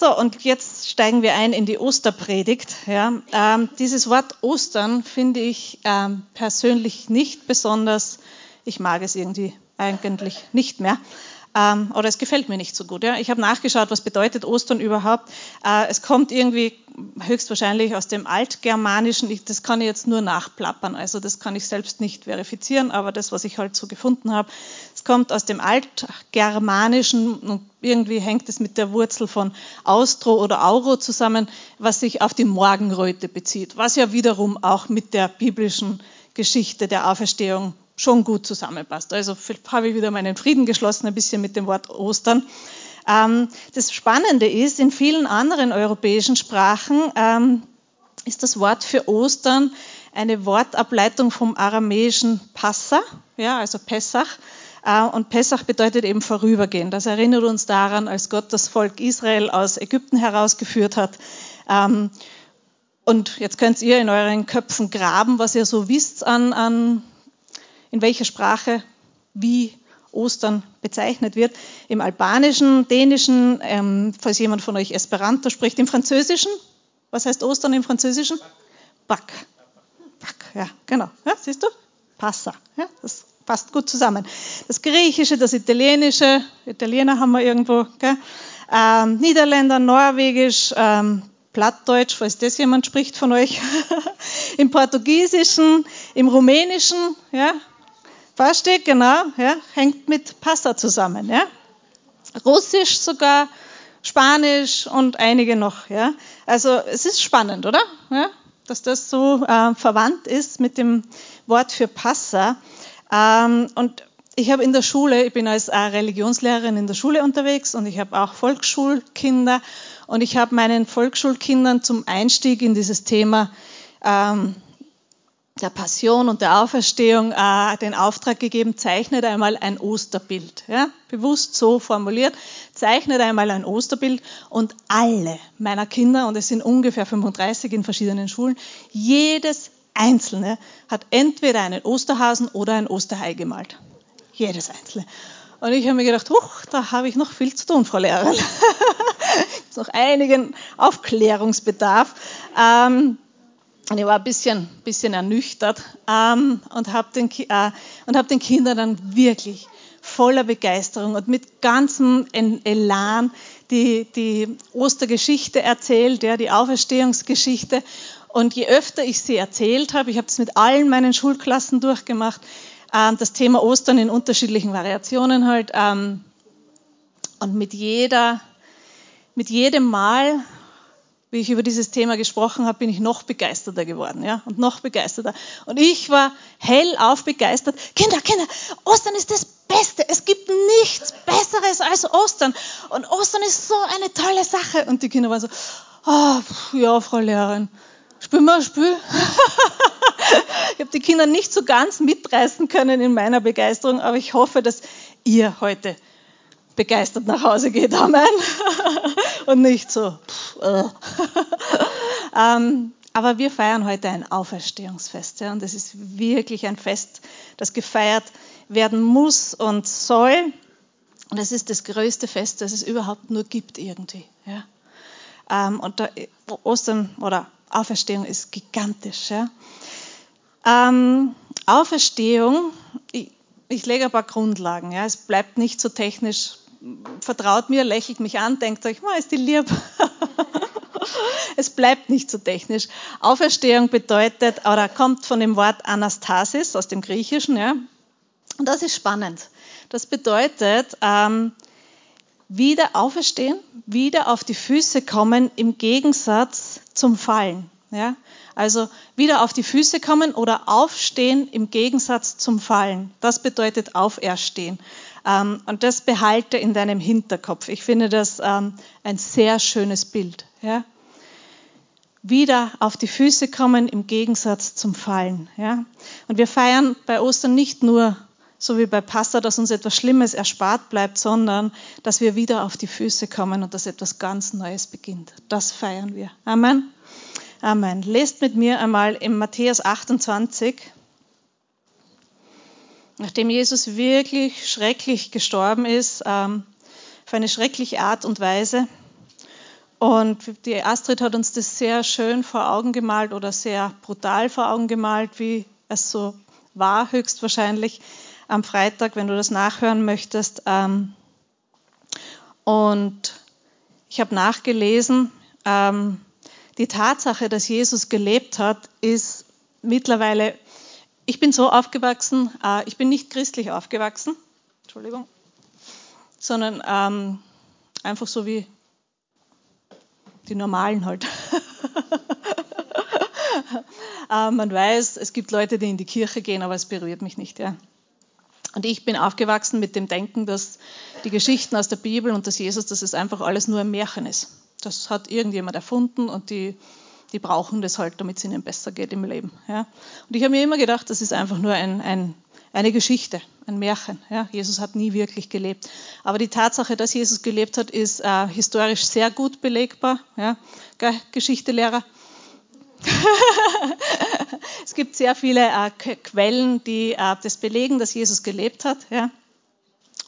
So, und jetzt steigen wir ein in die Osterpredigt. Ja, ähm, dieses Wort Ostern finde ich ähm, persönlich nicht besonders, ich mag es irgendwie eigentlich nicht mehr ähm, oder es gefällt mir nicht so gut. Ja. Ich habe nachgeschaut, was bedeutet Ostern überhaupt. Äh, es kommt irgendwie höchstwahrscheinlich aus dem Altgermanischen. Ich, das kann ich jetzt nur nachplappern, also das kann ich selbst nicht verifizieren, aber das, was ich halt so gefunden habe, es kommt aus dem Altgermanischen und irgendwie hängt es mit der Wurzel von Austro oder Auro zusammen, was sich auf die Morgenröte bezieht, was ja wiederum auch mit der biblischen Geschichte der Auferstehung schon gut zusammenpasst. Also habe ich wieder meinen Frieden geschlossen, ein bisschen mit dem Wort Ostern. Ähm, das Spannende ist, in vielen anderen europäischen Sprachen ähm, ist das Wort für Ostern eine Wortableitung vom aramäischen Passa, ja, also Pessach. Äh, und Pessach bedeutet eben vorübergehen. Das erinnert uns daran, als Gott das Volk Israel aus Ägypten herausgeführt hat. Ähm, und jetzt könnt ihr in euren Köpfen graben, was ihr so wisst an, an in welcher Sprache wie Ostern bezeichnet wird. Im Albanischen, Dänischen, ähm, falls jemand von euch Esperanto spricht, im Französischen. Was heißt Ostern im Französischen? Back. Back, ja, genau. Ja, siehst du? Passa. Ja, das passt gut zusammen. Das Griechische, das Italienische, Italiener haben wir irgendwo, gell? Ähm, Niederländer, Norwegisch, ähm, Plattdeutsch, falls das jemand spricht von euch, im Portugiesischen, im Rumänischen, ja, Versteht, genau, ja, hängt mit Passa zusammen. Ja. Russisch sogar, Spanisch und einige noch. Ja. Also es ist spannend, oder? Ja, dass das so äh, verwandt ist mit dem Wort für Passa. Ähm, und ich habe in der Schule, ich bin als äh, Religionslehrerin in der Schule unterwegs und ich habe auch Volksschulkinder und ich habe meinen Volksschulkindern zum Einstieg in dieses Thema ähm, der Passion und der Auferstehung äh, den Auftrag gegeben, zeichnet einmal ein Osterbild. Ja? Bewusst so formuliert, zeichnet einmal ein Osterbild und alle meiner Kinder, und es sind ungefähr 35 in verschiedenen Schulen, jedes einzelne hat entweder einen Osterhasen oder ein Osterhai gemalt. Jedes einzelne. Und ich habe mir gedacht, huch, da habe ich noch viel zu tun, Frau Lehrerin. noch einigen Aufklärungsbedarf. Ähm, und ich war ein bisschen, bisschen ernüchtert ähm, und habe den, äh, hab den Kindern dann wirklich voller Begeisterung und mit ganzem Elan die, die Ostergeschichte erzählt, ja, die Auferstehungsgeschichte. Und je öfter ich sie erzählt habe, ich habe das mit allen meinen Schulklassen durchgemacht, ähm, das Thema Ostern in unterschiedlichen Variationen halt. Ähm, und mit jeder, mit jedem Mal wie ich über dieses Thema gesprochen habe, bin ich noch begeisterter geworden, ja, und noch begeisterter. Und ich war hellauf begeistert. Kinder, Kinder, Ostern ist das Beste. Es gibt nichts Besseres als Ostern. Und Ostern ist so eine tolle Sache. Und die Kinder waren so, oh, ja, Frau Lehrerin, spül mal, spül. ich habe die Kinder nicht so ganz mitreißen können in meiner Begeisterung, aber ich hoffe, dass ihr heute begeistert nach Hause geht. Amen. Und nicht so. Äh. ähm, aber wir feiern heute ein Auferstehungsfest. Ja, und es ist wirklich ein Fest, das gefeiert werden muss und soll. Und es ist das größte Fest, das es überhaupt nur gibt irgendwie. Ja. Ähm, und der Ostern oder Auferstehung ist gigantisch. Ja. Ähm, Auferstehung, ich, ich, lege ein paar Grundlagen. Ja. Es bleibt nicht so technisch vertraut mir, lächelt mich an, denkt euch, oh, ist die lieb. es bleibt nicht so technisch. Auferstehung bedeutet, oder kommt von dem Wort Anastasis aus dem Griechischen, ja. Und das ist spannend. Das bedeutet, ähm, wieder auferstehen, wieder auf die Füße kommen im Gegensatz zum Fallen. Ja? Also wieder auf die Füße kommen oder aufstehen im Gegensatz zum Fallen. Das bedeutet auferstehen. Ähm, und das behalte in deinem Hinterkopf. Ich finde das ähm, ein sehr schönes Bild. Wieder auf die Füße kommen im Gegensatz zum Fallen. Und wir feiern bei Ostern nicht nur so wie bei Passa, dass uns etwas Schlimmes erspart bleibt, sondern dass wir wieder auf die Füße kommen und dass etwas ganz Neues beginnt. Das feiern wir. Amen. Amen. Lest mit mir einmal im Matthäus 28, nachdem Jesus wirklich schrecklich gestorben ist, ähm, auf eine schreckliche Art und Weise. Und die Astrid hat uns das sehr schön vor Augen gemalt oder sehr brutal vor Augen gemalt, wie es so war, höchstwahrscheinlich am Freitag, wenn du das nachhören möchtest. Ähm, und ich habe nachgelesen, ähm, die Tatsache, dass Jesus gelebt hat, ist mittlerweile, ich bin so aufgewachsen, äh, ich bin nicht christlich aufgewachsen, Entschuldigung, sondern ähm, einfach so wie die normalen halt. äh, man weiß, es gibt Leute, die in die Kirche gehen, aber es berührt mich nicht. Ja. Und ich bin aufgewachsen mit dem Denken, dass die Geschichten aus der Bibel und dass Jesus, dass es einfach alles nur ein Märchen ist. Das hat irgendjemand erfunden und die, die brauchen das halt, damit es ihnen besser geht im Leben. Ja. Und ich habe mir immer gedacht, das ist einfach nur ein, ein, eine Geschichte, ein Märchen. Ja. Jesus hat nie wirklich gelebt. Aber die Tatsache, dass Jesus gelebt hat, ist äh, historisch sehr gut belegbar. Ja. Geschichtelehrer. es gibt sehr viele äh, Quellen, die äh, das belegen, dass Jesus gelebt hat. Ja.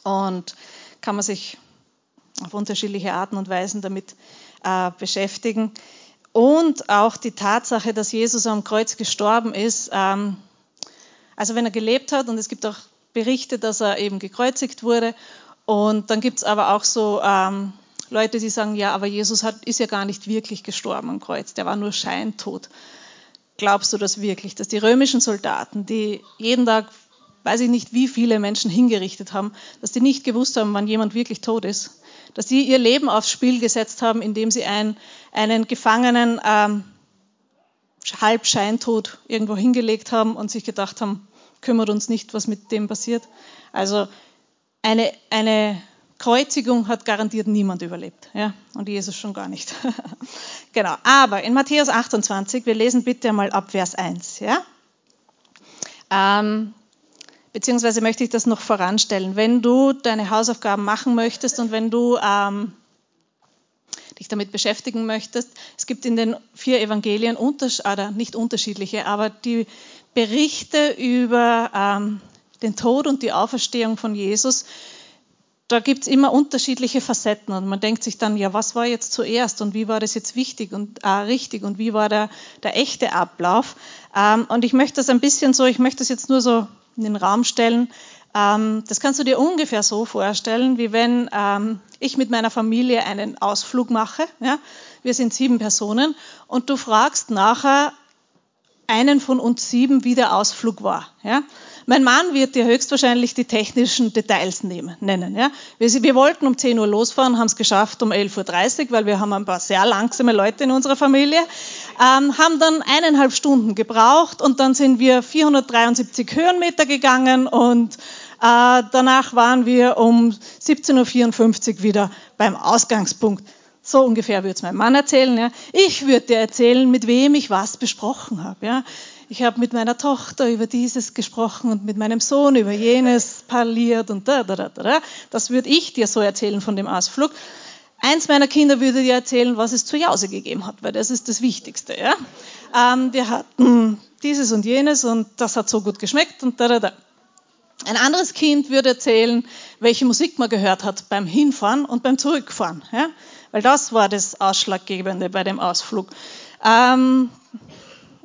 Und kann man sich auf unterschiedliche Arten und Weisen damit äh, beschäftigen. Und auch die Tatsache, dass Jesus am Kreuz gestorben ist. Ähm, also wenn er gelebt hat, und es gibt auch Berichte, dass er eben gekreuzigt wurde. Und dann gibt es aber auch so ähm, Leute, die sagen, ja, aber Jesus hat, ist ja gar nicht wirklich gestorben am Kreuz, der war nur scheintot. Glaubst du das wirklich, dass die römischen Soldaten, die jeden Tag, weiß ich nicht, wie viele Menschen hingerichtet haben, dass die nicht gewusst haben, wann jemand wirklich tot ist? Dass sie ihr Leben aufs Spiel gesetzt haben, indem sie ein, einen Gefangenen ähm, halb scheintot irgendwo hingelegt haben und sich gedacht haben, kümmert uns nicht, was mit dem passiert. Also eine, eine Kreuzigung hat garantiert niemand überlebt. Ja? Und Jesus schon gar nicht. genau. Aber in Matthäus 28, wir lesen bitte einmal ab Vers 1. Ja? Ähm, beziehungsweise möchte ich das noch voranstellen. Wenn du deine Hausaufgaben machen möchtest und wenn du ähm, dich damit beschäftigen möchtest, es gibt in den vier Evangelien oder nicht unterschiedliche, aber die Berichte über ähm, den Tod und die Auferstehung von Jesus. Da gibt es immer unterschiedliche Facetten und man denkt sich dann, ja, was war jetzt zuerst und wie war das jetzt wichtig und äh, richtig und wie war der, der echte Ablauf? Ähm, und ich möchte das ein bisschen so, ich möchte das jetzt nur so in den Raum stellen. Ähm, das kannst du dir ungefähr so vorstellen, wie wenn ähm, ich mit meiner Familie einen Ausflug mache. Ja? Wir sind sieben Personen und du fragst nachher einen von uns sieben, wie der Ausflug war. Ja? Mein Mann wird dir höchstwahrscheinlich die technischen Details nehmen, nennen. Ja? Wir, wir, wollten um 10 Uhr losfahren, haben es geschafft um 11.30 Uhr, weil wir haben ein paar sehr langsame Leute in unserer Familie, ähm, haben dann eineinhalb Stunden gebraucht und dann sind wir 473 Höhenmeter gegangen und äh, danach waren wir um 17.54 Uhr wieder beim Ausgangspunkt. So ungefähr würde es mein Mann erzählen. Ja. Ich würde dir erzählen, mit wem ich was besprochen habe. Ja. Ich habe mit meiner Tochter über dieses gesprochen und mit meinem Sohn über jenes parliert und da, da, da, da. Das würde ich dir so erzählen von dem Ausflug. Eins meiner Kinder würde dir erzählen, was es zu Jause gegeben hat, weil das ist das Wichtigste. Ja? Ähm, wir hatten dieses und jenes und das hat so gut geschmeckt und da, da, da. Ein anderes Kind würde erzählen, welche Musik man gehört hat beim Hinfahren und beim Zurückfahren, ja? weil das war das Ausschlaggebende bei dem Ausflug. Ähm,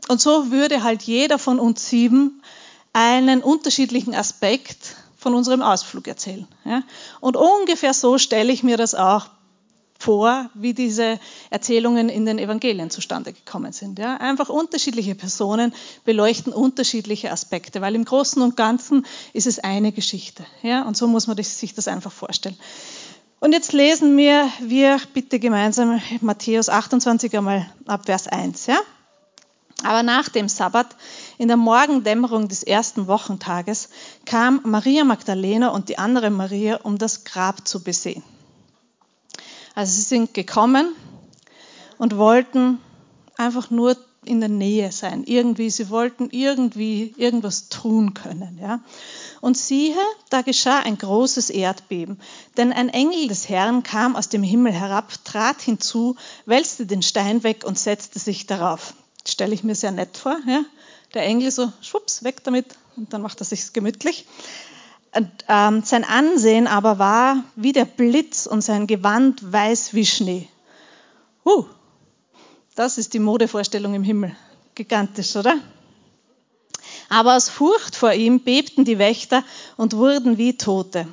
und so würde halt jeder von uns sieben einen unterschiedlichen Aspekt von unserem Ausflug erzählen. Ja? Und ungefähr so stelle ich mir das auch vor, wie diese Erzählungen in den Evangelien zustande gekommen sind. Ja? Einfach unterschiedliche Personen beleuchten unterschiedliche Aspekte, weil im Großen und Ganzen ist es eine Geschichte. Ja? Und so muss man sich das einfach vorstellen. Und jetzt lesen wir, wir bitte gemeinsam Matthäus 28 einmal ab Vers 1. Ja? Aber nach dem Sabbat, in der Morgendämmerung des ersten Wochentages, kam Maria Magdalena und die andere Maria, um das Grab zu besehen. Also sie sind gekommen und wollten einfach nur in der Nähe sein. Irgendwie, sie wollten irgendwie irgendwas tun können. Ja? Und siehe, da geschah ein großes Erdbeben, denn ein Engel des Herrn kam aus dem Himmel herab, trat hinzu, wälzte den Stein weg und setzte sich darauf stelle ich mir sehr nett vor. Ja? Der Engel so, schwupps, weg damit und dann macht er sich gemütlich. Und, ähm, sein Ansehen aber war wie der Blitz und sein Gewand weiß wie Schnee. Huh, das ist die Modevorstellung im Himmel. Gigantisch, oder? Aber aus Furcht vor ihm bebten die Wächter und wurden wie Tote,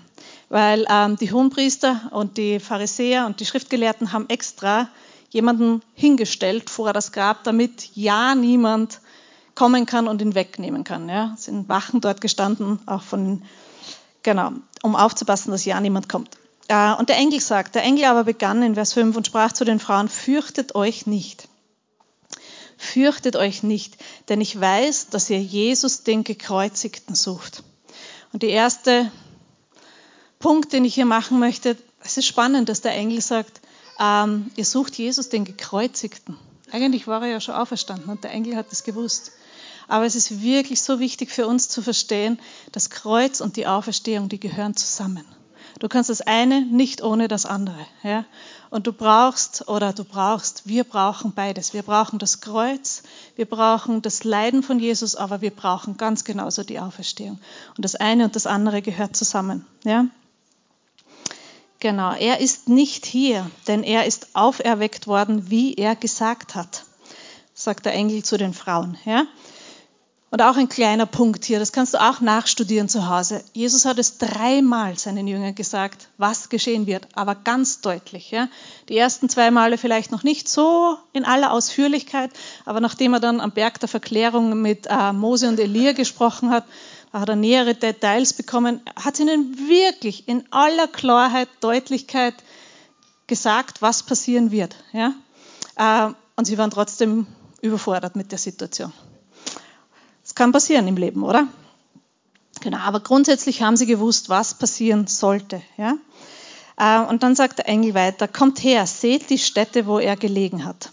weil ähm, die Hohenpriester und die Pharisäer und die Schriftgelehrten haben extra jemanden hingestellt vor das Grab, damit ja niemand kommen kann und ihn wegnehmen kann. Ja, sind Wachen dort gestanden, auch von, genau, um aufzupassen, dass ja niemand kommt. Äh, und der Engel sagt, der Engel aber begann in Vers 5 und sprach zu den Frauen, fürchtet euch nicht. Fürchtet euch nicht, denn ich weiß, dass ihr Jesus, den Gekreuzigten, sucht. Und der erste Punkt, den ich hier machen möchte, es ist spannend, dass der Engel sagt, ähm, ihr sucht Jesus, den Gekreuzigten. Eigentlich war er ja schon auferstanden und der Engel hat es gewusst. Aber es ist wirklich so wichtig für uns zu verstehen, das Kreuz und die Auferstehung, die gehören zusammen. Du kannst das eine nicht ohne das andere. Ja? Und du brauchst, oder du brauchst, wir brauchen beides. Wir brauchen das Kreuz, wir brauchen das Leiden von Jesus, aber wir brauchen ganz genauso die Auferstehung. Und das eine und das andere gehört zusammen. Ja? Genau, er ist nicht hier, denn er ist auferweckt worden, wie er gesagt hat, sagt der Engel zu den Frauen. Ja? Und auch ein kleiner Punkt hier, das kannst du auch nachstudieren zu Hause. Jesus hat es dreimal seinen Jüngern gesagt, was geschehen wird, aber ganz deutlich. Ja. Die ersten zwei Male vielleicht noch nicht so in aller Ausführlichkeit, aber nachdem er dann am Berg der Verklärung mit äh, Mose und Elia gesprochen hat, hat er nähere Details bekommen, hat ihnen wirklich in aller Klarheit, Deutlichkeit gesagt, was passieren wird. Ja. Äh, und sie waren trotzdem überfordert mit der Situation. Das kann passieren im Leben, oder? Genau, aber grundsätzlich haben sie gewusst, was passieren sollte. Ja? Äh, und dann sagt der Engel weiter, kommt her, seht die Stätte, wo er gelegen hat.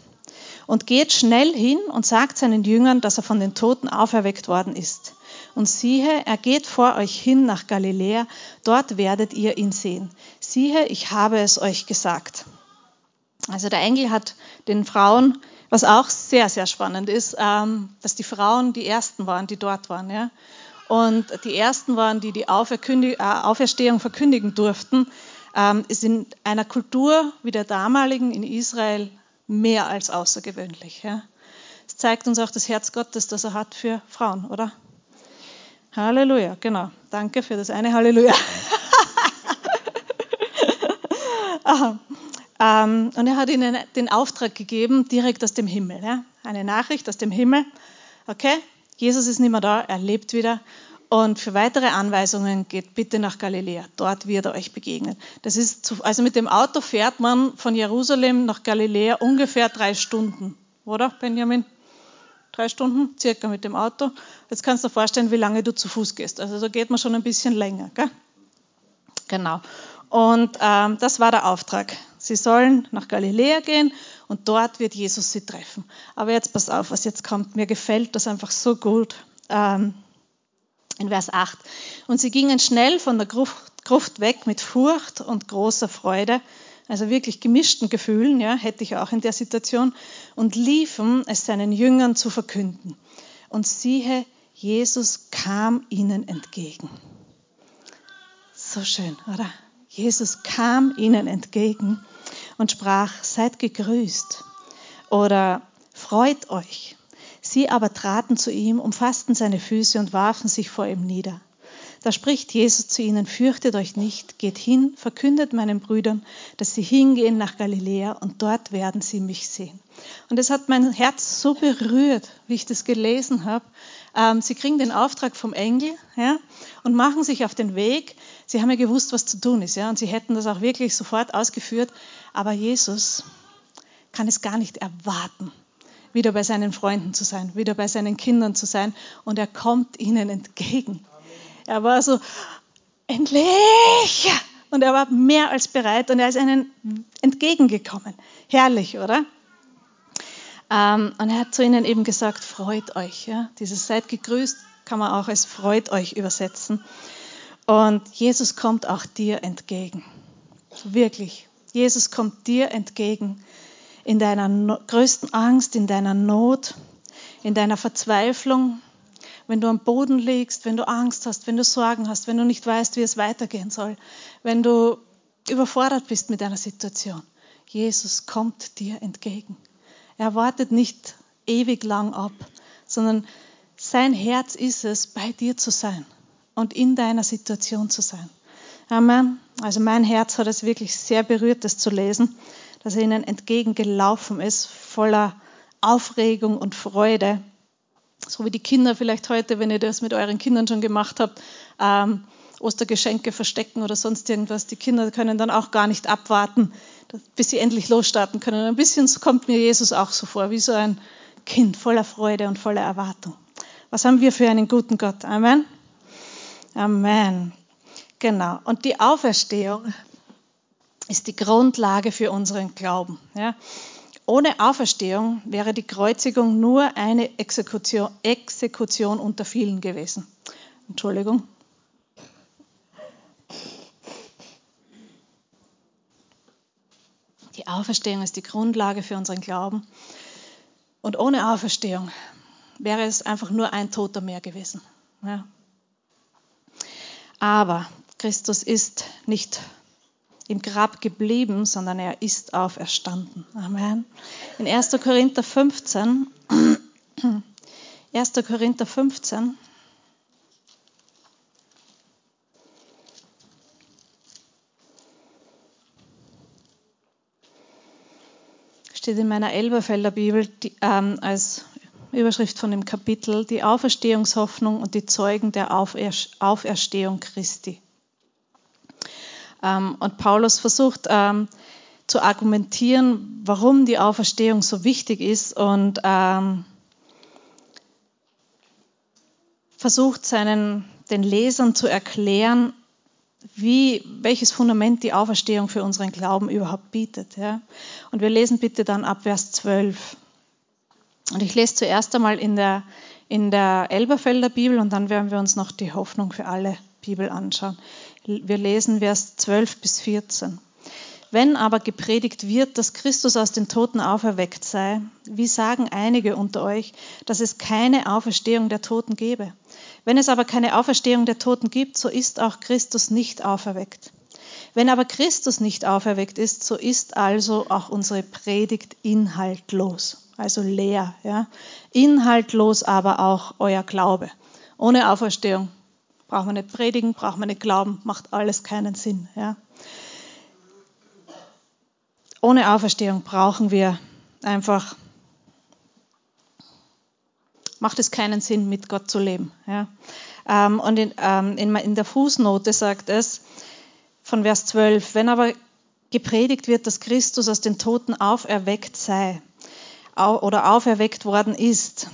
Und geht schnell hin und sagt seinen Jüngern, dass er von den Toten auferweckt worden ist. Und siehe, er geht vor euch hin nach Galiläa, dort werdet ihr ihn sehen. Siehe, ich habe es euch gesagt. Also der Engel hat den Frauen was auch sehr, sehr spannend ist, ähm, dass die Frauen die Ersten waren, die dort waren. Und die Ersten waren, die die äh, Auferstehung verkündigen durften, ähm, ist in einer Kultur wie der damaligen in Israel mehr als außergewöhnlich. Es zeigt uns auch das Herz Gottes, das er hat für Frauen, oder? Halleluja, genau. Danke für das eine Halleluja. Ähm, und er hat ihnen den Auftrag gegeben, direkt aus dem Himmel. Ja? Eine Nachricht aus dem Himmel. Okay, Jesus ist nicht mehr da, er lebt wieder. Und für weitere Anweisungen geht bitte nach Galiläa. Dort wird er euch begegnen. Das ist zu, also mit dem Auto fährt man von Jerusalem nach Galiläa ungefähr drei Stunden, oder Benjamin? Drei Stunden circa mit dem Auto. Jetzt kannst du dir vorstellen, wie lange du zu Fuß gehst. Also da geht man schon ein bisschen länger. Gell? Genau. Und ähm, das war der Auftrag. Sie sollen nach Galiläa gehen und dort wird Jesus sie treffen. Aber jetzt pass auf, was jetzt kommt. Mir gefällt das einfach so gut. Ähm, in Vers 8. Und sie gingen schnell von der Gruft, Gruft weg mit Furcht und großer Freude, also wirklich gemischten Gefühlen, ja, hätte ich auch in der Situation, und liefen es seinen Jüngern zu verkünden. Und siehe, Jesus kam ihnen entgegen. So schön, oder? Jesus kam ihnen entgegen und sprach, seid gegrüßt oder freut euch. Sie aber traten zu ihm, umfassten seine Füße und warfen sich vor ihm nieder. Da spricht Jesus zu ihnen, fürchtet euch nicht, geht hin, verkündet meinen Brüdern, dass sie hingehen nach Galiläa und dort werden sie mich sehen. Und es hat mein Herz so berührt, wie ich das gelesen habe. Ähm, sie kriegen den Auftrag vom Engel ja, und machen sich auf den Weg. Sie haben ja gewusst, was zu tun ist, ja, und sie hätten das auch wirklich sofort ausgeführt. Aber Jesus kann es gar nicht erwarten, wieder bei seinen Freunden zu sein, wieder bei seinen Kindern zu sein. Und er kommt ihnen entgegen. Er war so, endlich! Und er war mehr als bereit und er ist ihnen entgegengekommen. Herrlich, oder? Ähm, und er hat zu ihnen eben gesagt, freut euch. Ja? Dieses seid gegrüßt kann man auch als freut euch übersetzen. Und Jesus kommt auch dir entgegen. Wirklich. Jesus kommt dir entgegen in deiner größten Angst, in deiner Not, in deiner Verzweiflung, wenn du am Boden liegst, wenn du Angst hast, wenn du Sorgen hast, wenn du nicht weißt, wie es weitergehen soll, wenn du überfordert bist mit deiner Situation. Jesus kommt dir entgegen. Er wartet nicht ewig lang ab, sondern sein Herz ist es, bei dir zu sein und in deiner Situation zu sein. Amen. Also mein Herz hat es wirklich sehr berührt, das zu lesen, dass er ihnen entgegengelaufen ist, voller Aufregung und Freude. So wie die Kinder vielleicht heute, wenn ihr das mit euren Kindern schon gemacht habt, ähm, Ostergeschenke verstecken oder sonst irgendwas. Die Kinder können dann auch gar nicht abwarten, bis sie endlich losstarten können. Ein bisschen kommt mir Jesus auch so vor, wie so ein Kind voller Freude und voller Erwartung. Was haben wir für einen guten Gott? Amen. Amen. Genau. Und die Auferstehung ist die Grundlage für unseren Glauben. Ja. Ohne Auferstehung wäre die Kreuzigung nur eine Exekution, Exekution unter vielen gewesen. Entschuldigung. Die Auferstehung ist die Grundlage für unseren Glauben. Und ohne Auferstehung wäre es einfach nur ein Toter mehr gewesen. Ja. Aber Christus ist nicht im Grab geblieben, sondern er ist auferstanden. Amen. In 1. Korinther 15, 1. Korinther 15, steht in meiner Elberfelder Bibel die, ähm, als Überschrift von dem Kapitel, die Auferstehungshoffnung und die Zeugen der Auferstehung Christi. Ähm, und Paulus versucht ähm, zu argumentieren, warum die Auferstehung so wichtig ist und ähm, versucht seinen, den Lesern zu erklären, wie, welches Fundament die Auferstehung für unseren Glauben überhaupt bietet. Ja? Und wir lesen bitte dann ab Vers 12. Und ich lese zuerst einmal in der, in der Elberfelder Bibel und dann werden wir uns noch die Hoffnung für alle Bibel anschauen. Wir lesen Vers 12 bis 14. Wenn aber gepredigt wird, dass Christus aus den Toten auferweckt sei, wie sagen einige unter euch, dass es keine Auferstehung der Toten gebe? Wenn es aber keine Auferstehung der Toten gibt, so ist auch Christus nicht auferweckt. Wenn aber Christus nicht auferweckt ist, so ist also auch unsere Predigt inhaltlos also leer. Ja. Inhaltlos aber auch euer Glaube. Ohne Auferstehung braucht man nicht predigen, braucht man nicht glauben, macht alles keinen Sinn. Ja. Ohne Auferstehung brauchen wir einfach, macht es keinen Sinn, mit Gott zu leben. Ja. Ähm, und in, ähm, in der Fußnote sagt es von Vers 12, wenn aber gepredigt wird, dass Christus aus den Toten auferweckt sei, oder auferweckt worden ist.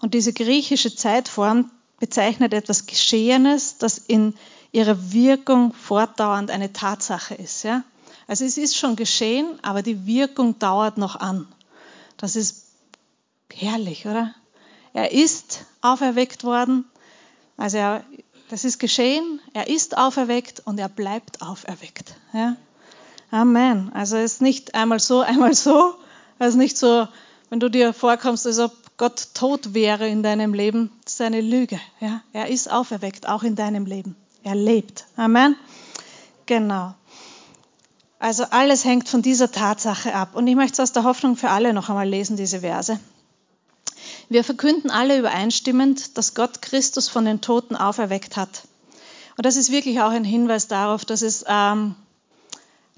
Und diese griechische Zeitform bezeichnet etwas Geschehenes, das in ihrer Wirkung fortdauernd eine Tatsache ist. Ja? Also es ist schon geschehen, aber die Wirkung dauert noch an. Das ist herrlich, oder? Er ist auferweckt worden. Also er, das ist geschehen, er ist auferweckt und er bleibt auferweckt. Ja? Amen. Also es ist nicht einmal so, einmal so. Es ist nicht so, wenn du dir vorkommst, als ob Gott tot wäre in deinem Leben, ist eine Lüge. Ja? Er ist auferweckt, auch in deinem Leben. Er lebt. Amen. Genau. Also alles hängt von dieser Tatsache ab. Und ich möchte es aus der Hoffnung für alle noch einmal lesen, diese Verse. Wir verkünden alle übereinstimmend, dass Gott Christus von den Toten auferweckt hat. Und das ist wirklich auch ein Hinweis darauf, dass es ähm,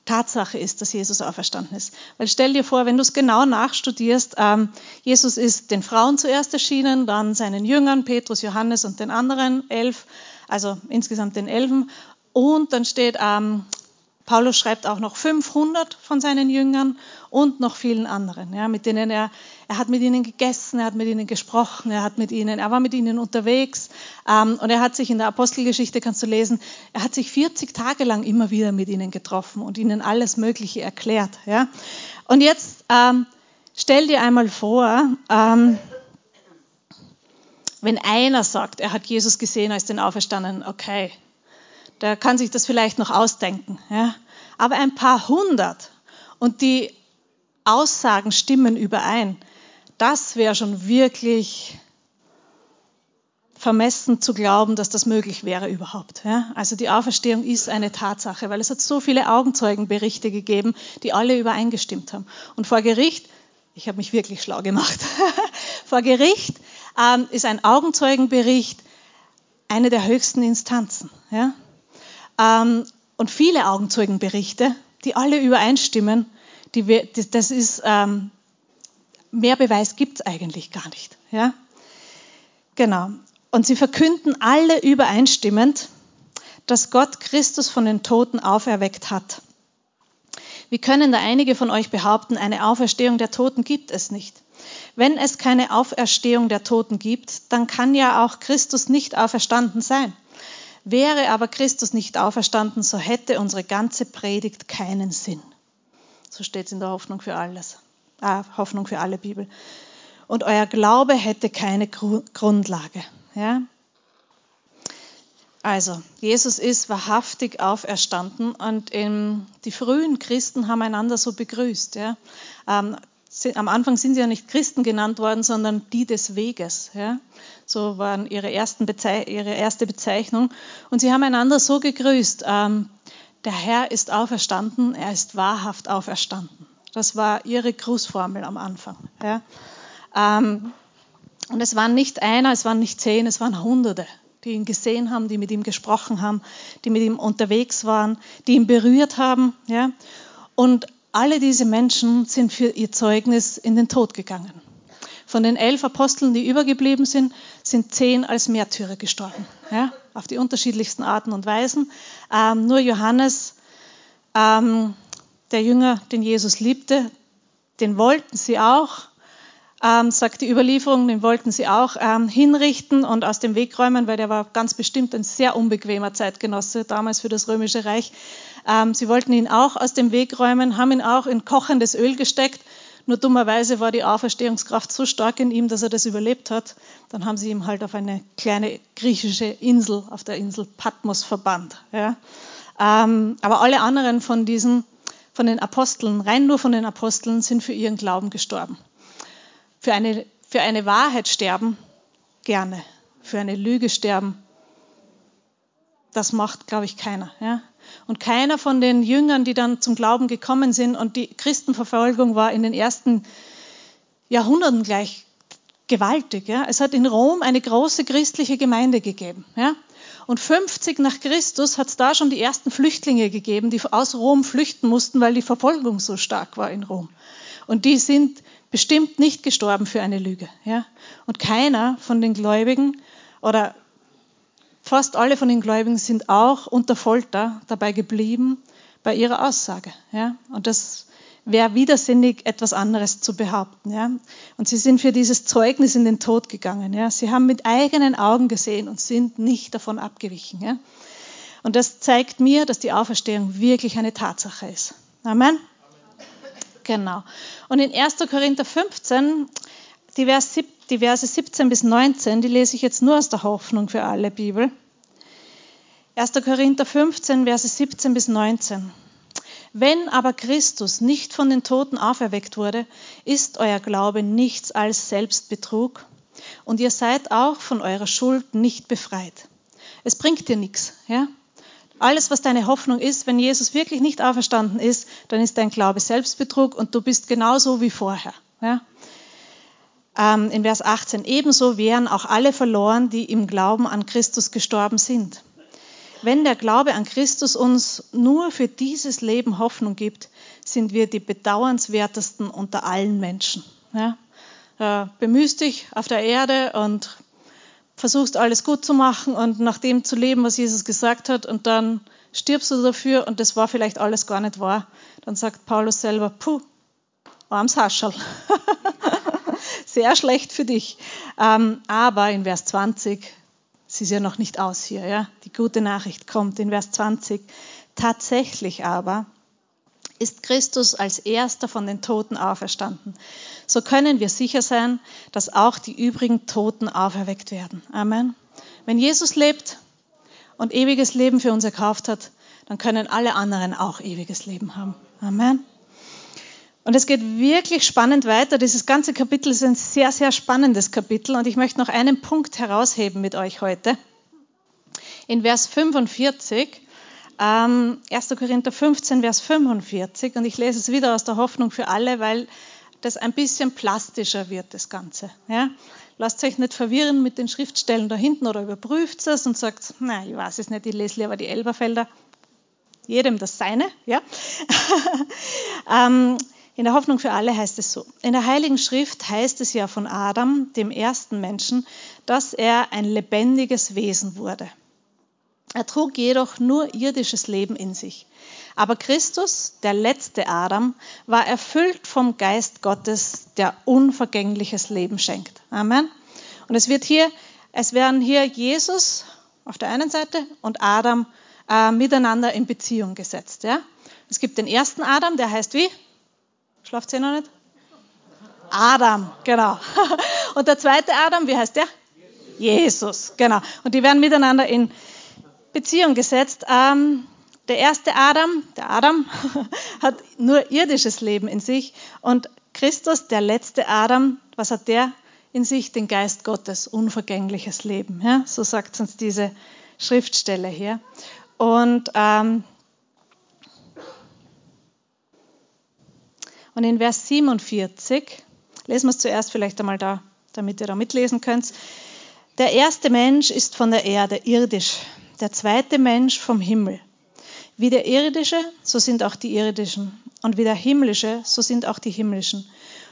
Tatsache ist, dass Jesus auferstanden ist. Weil stell dir vor, wenn du es genau nachstudierst, ähm, Jesus ist den Frauen zuerst erschienen, dann seinen Jüngern, Petrus, Johannes und den anderen elf, also insgesamt den Elfen. Und dann steht, ähm, Paulus schreibt auch noch 500 von seinen Jüngern und noch vielen anderen, ja, mit denen er, er hat mit ihnen gegessen, er hat mit ihnen gesprochen, er hat mit ihnen, er war mit ihnen unterwegs ähm, und er hat sich in der Apostelgeschichte, kannst du lesen, er hat sich 40 Tage lang immer wieder mit ihnen getroffen und ihnen alles Mögliche erklärt, ja. Und jetzt ähm, stell dir einmal vor, ähm, wenn einer sagt, er hat Jesus gesehen als den Auferstandenen, okay, der kann sich das vielleicht noch ausdenken. Ja? Aber ein paar hundert und die Aussagen stimmen überein, das wäre schon wirklich vermessen zu glauben, dass das möglich wäre überhaupt. Ja? Also die Auferstehung ist eine Tatsache, weil es hat so viele Augenzeugenberichte gegeben, die alle übereingestimmt haben. Und vor Gericht, ich habe mich wirklich schlau gemacht, vor Gericht ähm, ist ein Augenzeugenbericht eine der höchsten Instanzen. Ja? Ähm, und viele Augenzeugenberichte, die alle übereinstimmen, die, das ist, ähm, mehr Beweis gibt es eigentlich gar nicht. Ja? Genau. Und sie verkünden alle übereinstimmend, dass Gott Christus von den Toten auferweckt hat. Wie können da einige von euch behaupten, eine Auferstehung der Toten gibt es nicht? Wenn es keine Auferstehung der Toten gibt, dann kann ja auch Christus nicht auferstanden sein. Wäre aber Christus nicht auferstanden, so hätte unsere ganze Predigt keinen Sinn. So steht es in der Hoffnung für alles. Ah, Hoffnung für alle Bibel. Und euer Glaube hätte keine Grundlage. Ja? Also, Jesus ist wahrhaftig auferstanden und ähm, die frühen Christen haben einander so begrüßt. Ja? Ähm, am Anfang sind sie ja nicht Christen genannt worden, sondern die des Weges. Ja? So waren ihre, ihre erste Bezeichnung. Und sie haben einander so gegrüßt. Ähm, der Herr ist auferstanden, er ist wahrhaft auferstanden. Das war ihre Grußformel am Anfang. Ja? Ähm, und es waren nicht einer, es waren nicht zehn, es waren Hunderte, die ihn gesehen haben, die mit ihm gesprochen haben, die mit ihm unterwegs waren, die ihn berührt haben. Ja? Und alle diese Menschen sind für ihr Zeugnis in den Tod gegangen. Von den elf Aposteln, die übergeblieben sind, sind zehn als Märtyrer gestorben, ja, auf die unterschiedlichsten Arten und Weisen. Ähm, nur Johannes, ähm, der Jünger, den Jesus liebte, den wollten sie auch, ähm, sagt die Überlieferung, den wollten sie auch ähm, hinrichten und aus dem Weg räumen, weil der war ganz bestimmt ein sehr unbequemer Zeitgenosse damals für das Römische Reich. Ähm, sie wollten ihn auch aus dem Weg räumen, haben ihn auch in kochendes Öl gesteckt. Nur dummerweise war die Auferstehungskraft so stark in ihm, dass er das überlebt hat. Dann haben sie ihn halt auf eine kleine griechische Insel, auf der Insel Patmos verbannt. Ja. Ähm, aber alle anderen von diesen, von den Aposteln, rein nur von den Aposteln, sind für ihren Glauben gestorben. Für eine, für eine Wahrheit sterben, gerne. Für eine Lüge sterben, das macht, glaube ich, keiner. Ja? Und keiner von den Jüngern, die dann zum Glauben gekommen sind, und die Christenverfolgung war in den ersten Jahrhunderten gleich gewaltig. Ja? Es hat in Rom eine große christliche Gemeinde gegeben. Ja? Und 50 nach Christus hat es da schon die ersten Flüchtlinge gegeben, die aus Rom flüchten mussten, weil die Verfolgung so stark war in Rom. Und die sind bestimmt nicht gestorben für eine Lüge. Ja? Und keiner von den Gläubigen oder fast alle von den Gläubigen sind auch unter Folter dabei geblieben bei ihrer Aussage. Ja? Und das wäre widersinnig, etwas anderes zu behaupten. Ja? Und sie sind für dieses Zeugnis in den Tod gegangen. Ja? Sie haben mit eigenen Augen gesehen und sind nicht davon abgewichen. Ja? Und das zeigt mir, dass die Auferstehung wirklich eine Tatsache ist. Amen. Genau. Und in 1. Korinther 15, die, Verse 17 bis 19, die lese ich jetzt nur aus der Hoffnung für alle Bibel. 1. Korinther 15, Verse 17 bis 19. Wenn aber Christus nicht von den Toten auferweckt wurde, ist euer Glaube nichts als Selbstbetrug und ihr seid auch von eurer Schuld nicht befreit. Es bringt dir nichts, ja? Alles, was deine Hoffnung ist, wenn Jesus wirklich nicht auferstanden ist, dann ist dein Glaube Selbstbetrug und du bist genauso wie vorher. Ja? Ähm, in Vers 18, ebenso wären auch alle verloren, die im Glauben an Christus gestorben sind. Wenn der Glaube an Christus uns nur für dieses Leben Hoffnung gibt, sind wir die bedauernswertesten unter allen Menschen. Ja? Äh, bemühst dich auf der Erde und versuchst alles gut zu machen und nach dem zu leben, was Jesus gesagt hat, und dann stirbst du dafür und das war vielleicht alles gar nicht wahr. Dann sagt Paulus selber, puh, arms Haschel. Sehr schlecht für dich. Ähm, aber in Vers 20, es ist ja noch nicht aus hier, ja, die gute Nachricht kommt in Vers 20. Tatsächlich aber ist Christus als erster von den Toten auferstanden. So können wir sicher sein, dass auch die übrigen Toten auferweckt werden. Amen. Wenn Jesus lebt und ewiges Leben für uns erkauft hat, dann können alle anderen auch ewiges Leben haben. Amen. Und es geht wirklich spannend weiter. Dieses ganze Kapitel ist ein sehr, sehr spannendes Kapitel und ich möchte noch einen Punkt herausheben mit euch heute. In Vers 45, ähm, 1. Korinther 15, Vers 45, und ich lese es wieder aus der Hoffnung für alle, weil das ein bisschen plastischer wird, das Ganze. Ja? Lasst euch nicht verwirren mit den Schriftstellen da hinten oder überprüft es und sagt, na, ich weiß es nicht, ich lese lieber die Elberfelder. Jedem das Seine, ja. ähm, in der Hoffnung für alle heißt es so. In der Heiligen Schrift heißt es ja von Adam, dem ersten Menschen, dass er ein lebendiges Wesen wurde. Er trug jedoch nur irdisches Leben in sich. Aber Christus, der letzte Adam, war erfüllt vom Geist Gottes, der unvergängliches Leben schenkt. Amen. Und es wird hier, es werden hier Jesus auf der einen Seite und Adam äh, miteinander in Beziehung gesetzt. Ja? Es gibt den ersten Adam, der heißt wie? Schlaft ihr noch nicht? Adam, genau. Und der zweite Adam, wie heißt der? Jesus, genau. Und die werden miteinander in Beziehung gesetzt. Ähm, der erste Adam, der Adam, hat nur irdisches Leben in sich. Und Christus, der letzte Adam, was hat der in sich? Den Geist Gottes, unvergängliches Leben. Ja? So sagt uns diese Schriftstelle hier. Und ähm, Und in Vers 47, lesen wir es zuerst vielleicht einmal da, damit ihr da mitlesen könnt. Der erste Mensch ist von der Erde, irdisch. Der zweite Mensch vom Himmel. Wie der irdische, so sind auch die irdischen. Und wie der himmlische, so sind auch die himmlischen.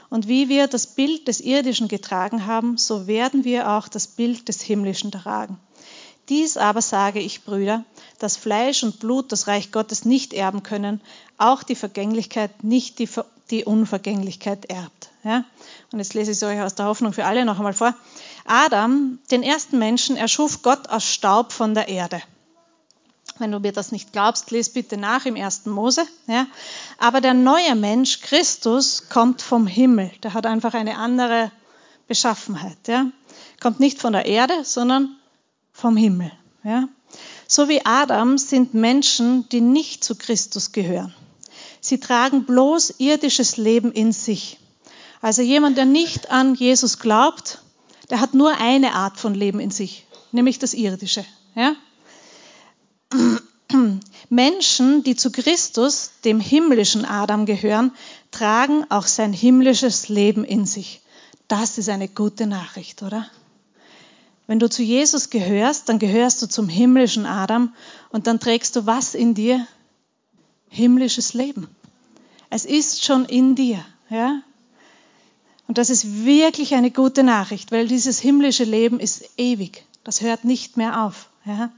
Und wie wir das Bild des irdischen getragen haben, so werden wir auch das Bild des himmlischen tragen. Dies aber sage ich, Brüder, dass Fleisch und Blut das Reich Gottes nicht erben können, auch die Vergänglichkeit nicht die, die Unvergänglichkeit erbt. Ja? Und jetzt lese ich es euch aus der Hoffnung für alle noch einmal vor. Adam, den ersten Menschen, erschuf Gott aus Staub von der Erde. Wenn du mir das nicht glaubst, lese bitte nach im ersten Mose. Ja? Aber der neue Mensch, Christus, kommt vom Himmel. Der hat einfach eine andere Beschaffenheit. Ja? Kommt nicht von der Erde, sondern vom Himmel. Ja? So wie Adam sind Menschen, die nicht zu Christus gehören. Sie tragen bloß irdisches Leben in sich. Also jemand, der nicht an Jesus glaubt, der hat nur eine Art von Leben in sich, nämlich das irdische. Ja? Menschen, die zu Christus, dem himmlischen Adam gehören, tragen auch sein himmlisches Leben in sich. Das ist eine gute Nachricht, oder? Wenn du zu Jesus gehörst, dann gehörst du zum himmlischen Adam und dann trägst du was in dir? himmlisches Leben. Es ist schon in dir. Ja? Und das ist wirklich eine gute Nachricht, weil dieses himmlische Leben ist ewig. Das hört nicht mehr auf. Ja?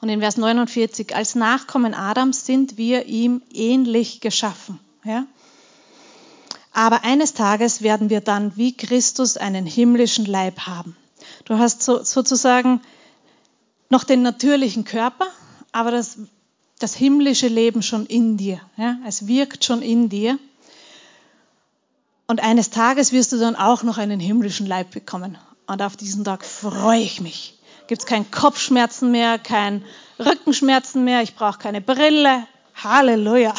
Und in Vers 49, als Nachkommen Adams sind wir ihm ähnlich geschaffen. Ja? Aber eines Tages werden wir dann wie Christus einen himmlischen Leib haben. Du hast so, sozusagen noch den natürlichen Körper, aber das das himmlische Leben schon in dir. Ja? Es wirkt schon in dir. Und eines Tages wirst du dann auch noch einen himmlischen Leib bekommen. Und auf diesen Tag freue ich mich. Gibt es keine Kopfschmerzen mehr, kein Rückenschmerzen mehr, ich brauche keine Brille. Halleluja.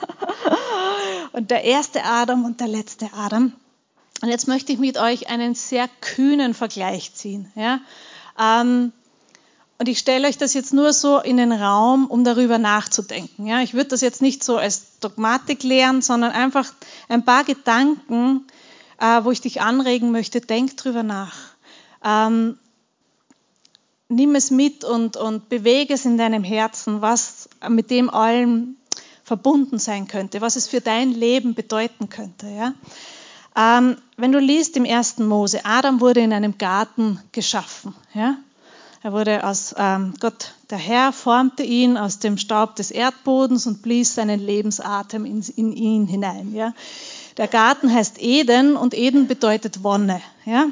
und der erste Adam und der letzte Adam. Und jetzt möchte ich mit euch einen sehr kühnen Vergleich ziehen. Ja? Ähm, und ich stelle euch das jetzt nur so in den Raum, um darüber nachzudenken. Ja, ich würde das jetzt nicht so als Dogmatik lehren, sondern einfach ein paar Gedanken, äh, wo ich dich anregen möchte. Denk drüber nach. Ähm, nimm es mit und, und bewege es in deinem Herzen, was mit dem allem verbunden sein könnte, was es für dein Leben bedeuten könnte. Ja? Ähm, wenn du liest im ersten Mose, Adam wurde in einem Garten geschaffen. Ja? Er wurde aus ähm, Gott, der Herr, formte ihn aus dem Staub des Erdbodens und blies seinen Lebensatem in, in ihn hinein. Ja. Der Garten heißt Eden und Eden bedeutet Wonne. Ja.